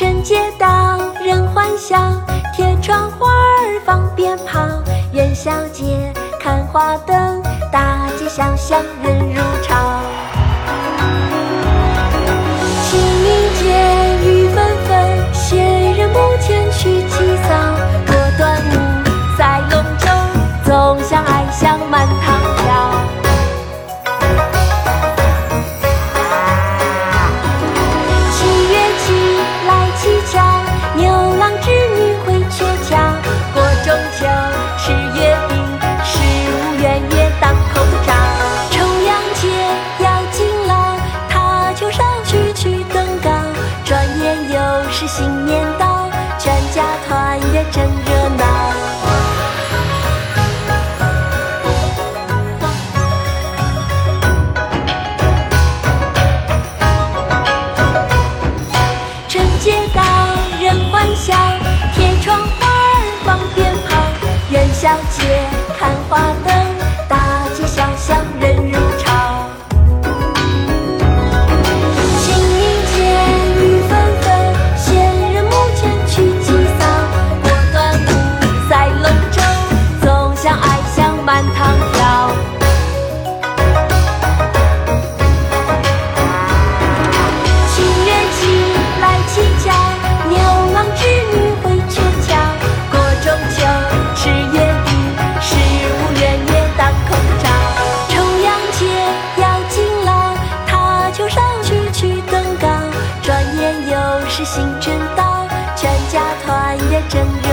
春节到，人欢笑，贴窗花儿，放鞭炮。元宵节，看花灯，大街小巷人。家团圆真七月七来乞巧牛郎织女会鹊桥过中秋吃月饼十五圆月当空照重阳节要敬老踏秋赏菊去登高。转眼又是新春到全家团圆正月